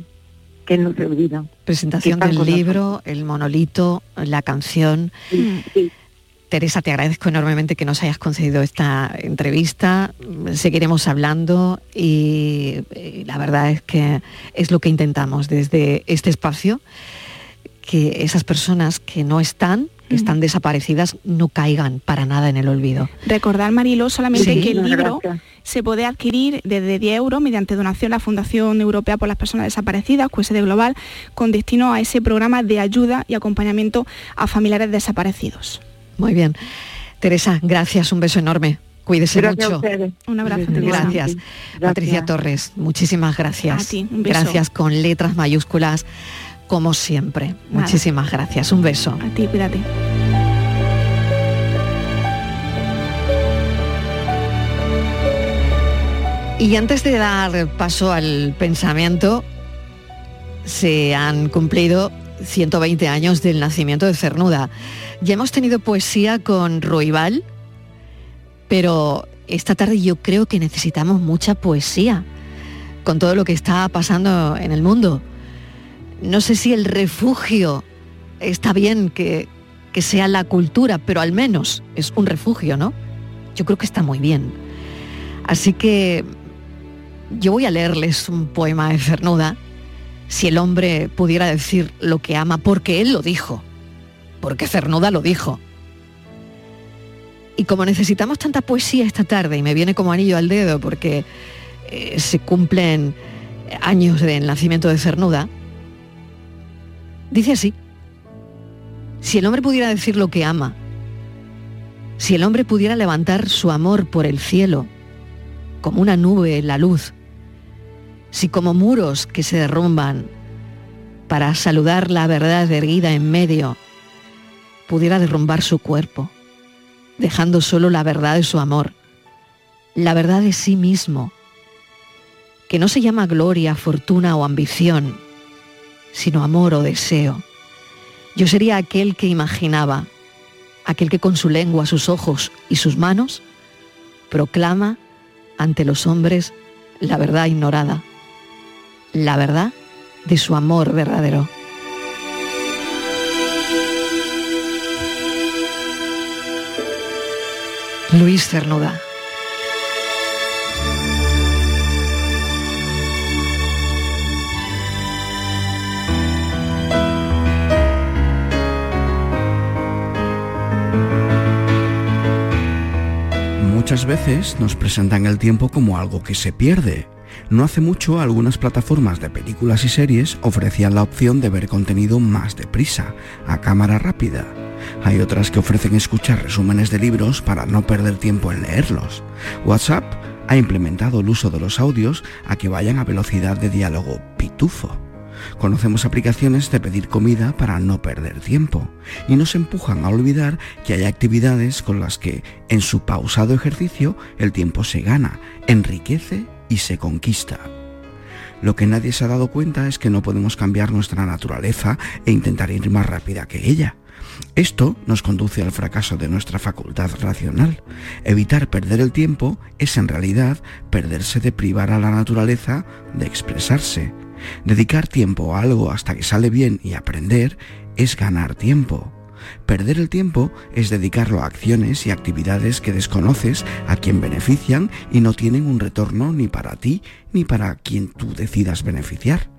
que no se olvidan. Presentación del libro, el monolito, la canción. Teresa, te agradezco enormemente que nos hayas concedido esta entrevista. Seguiremos hablando y, la verdad es que es lo que intentamos desde este espacio, que esas personas que no están, que están desaparecidas, no caigan para nada en el olvido. Recordar, Marilo, solamente que el libro se puede adquirir desde 10 euros mediante donación a la Fundación Europea por las Personas Desaparecidas, QSD Global, con destino a ese programa de ayuda y acompañamiento a familiares desaparecidos. Muy bien. Teresa, gracias, un beso enorme. Cuídese mucho. Un abrazo. Gracias. gracias. Patricia Torres, muchísimas gracias. Gracias con letras mayúsculas, como siempre. Muchísimas gracias. Un beso. A ti, cuídate. Y antes de dar paso al pensamiento, se han cumplido 120 años del nacimiento de Cernuda. Ya hemos tenido poesía con Roibal, pero esta tarde yo creo que necesitamos mucha poesía con todo lo que está pasando en el mundo. No sé si el refugio está bien que, que sea la cultura, pero al menos es un refugio, ¿no? Yo creo que está muy bien. Así que yo voy a leerles un poema de Cernuda si el hombre pudiera decir lo que ama, porque él lo dijo, porque Cernuda lo dijo. Y como necesitamos tanta poesía esta tarde, y me viene como anillo al dedo porque eh, se cumplen años del nacimiento de Cernuda, dice así, si el hombre pudiera decir lo que ama, si el hombre pudiera levantar su amor por el cielo, como una nube en la luz, si como muros que se derrumban para saludar la verdad erguida en medio, pudiera derrumbar su cuerpo, dejando solo la verdad de su amor, la verdad de sí mismo, que no se llama gloria, fortuna o ambición, sino amor o deseo. Yo sería aquel que imaginaba, aquel que con su lengua, sus ojos y sus manos proclama ante los hombres la verdad ignorada la verdad de su amor verdadero. Luis Cernuda. Muchas veces nos presentan el tiempo como algo que se pierde, no hace mucho algunas plataformas de películas y series ofrecían la opción de ver contenido más deprisa, a cámara rápida. Hay otras que ofrecen escuchar resúmenes de libros para no perder tiempo en leerlos. WhatsApp ha implementado el uso de los audios a que vayan a velocidad de diálogo pitufo. Conocemos aplicaciones de pedir comida para no perder tiempo y nos empujan a olvidar que hay actividades con las que en su pausado ejercicio el tiempo se gana, enriquece y se conquista. Lo que nadie se ha dado cuenta es que no podemos cambiar nuestra naturaleza e intentar ir más rápida que ella. Esto nos conduce al fracaso de nuestra facultad racional. Evitar perder el tiempo es en realidad perderse de privar a la naturaleza de expresarse. Dedicar tiempo a algo hasta que sale bien y aprender es ganar tiempo. Perder el tiempo es dedicarlo a acciones y actividades que desconoces, a quien benefician y no tienen un retorno ni para ti ni para quien tú decidas beneficiar.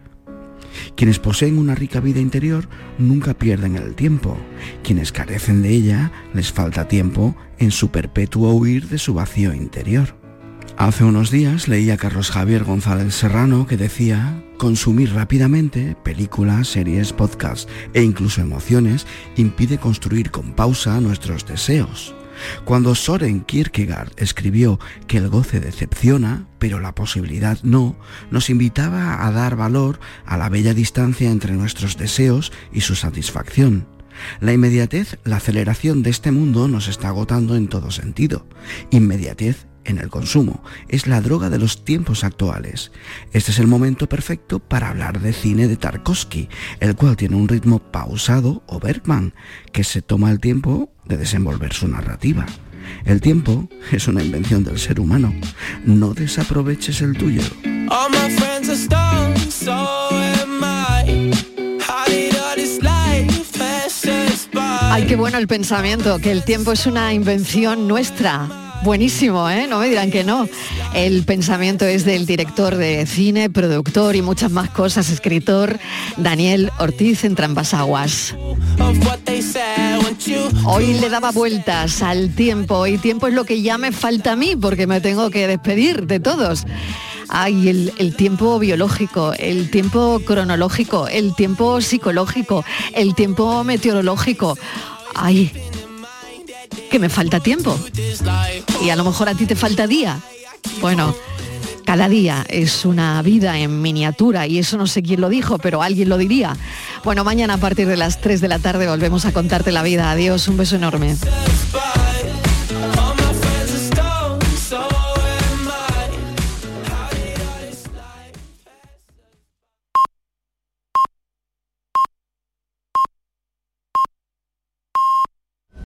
Quienes poseen una rica vida interior nunca pierden el tiempo. Quienes carecen de ella les falta tiempo en su perpetuo huir de su vacío interior. Hace unos días leí a Carlos Javier González Serrano que decía, consumir rápidamente películas, series, podcasts e incluso emociones impide construir con pausa nuestros deseos. Cuando Soren Kierkegaard escribió que el goce decepciona, pero la posibilidad no, nos invitaba a dar valor a la bella distancia entre nuestros deseos y su satisfacción. La inmediatez, la aceleración de este mundo nos está agotando en todo sentido. Inmediatez en el consumo. Es la droga de los tiempos actuales. Este es el momento perfecto para hablar de cine de Tarkovsky, el cual tiene un ritmo pausado o Bergman, que se toma el tiempo de desenvolver su narrativa. El tiempo es una invención del ser humano. No desaproveches el tuyo. Ay, qué bueno el pensamiento, que el tiempo es una invención nuestra. Buenísimo, ¿eh? No me dirán que no. El pensamiento es del director de cine, productor y muchas más cosas, escritor Daniel Ortiz en Trampas Aguas. Hoy le daba vueltas al tiempo y tiempo es lo que ya me falta a mí porque me tengo que despedir de todos. Hay el, el, tiempo biológico, el tiempo cronológico, el tiempo psicológico, el tiempo meteorológico. Ay, que me falta tiempo. Y a lo mejor a ti te falta día. Bueno, cada día es una vida en miniatura y eso no sé quién lo dijo, pero alguien lo diría. Bueno, mañana a partir de las 3 de la tarde volvemos a contarte la vida. Adiós, un beso enorme.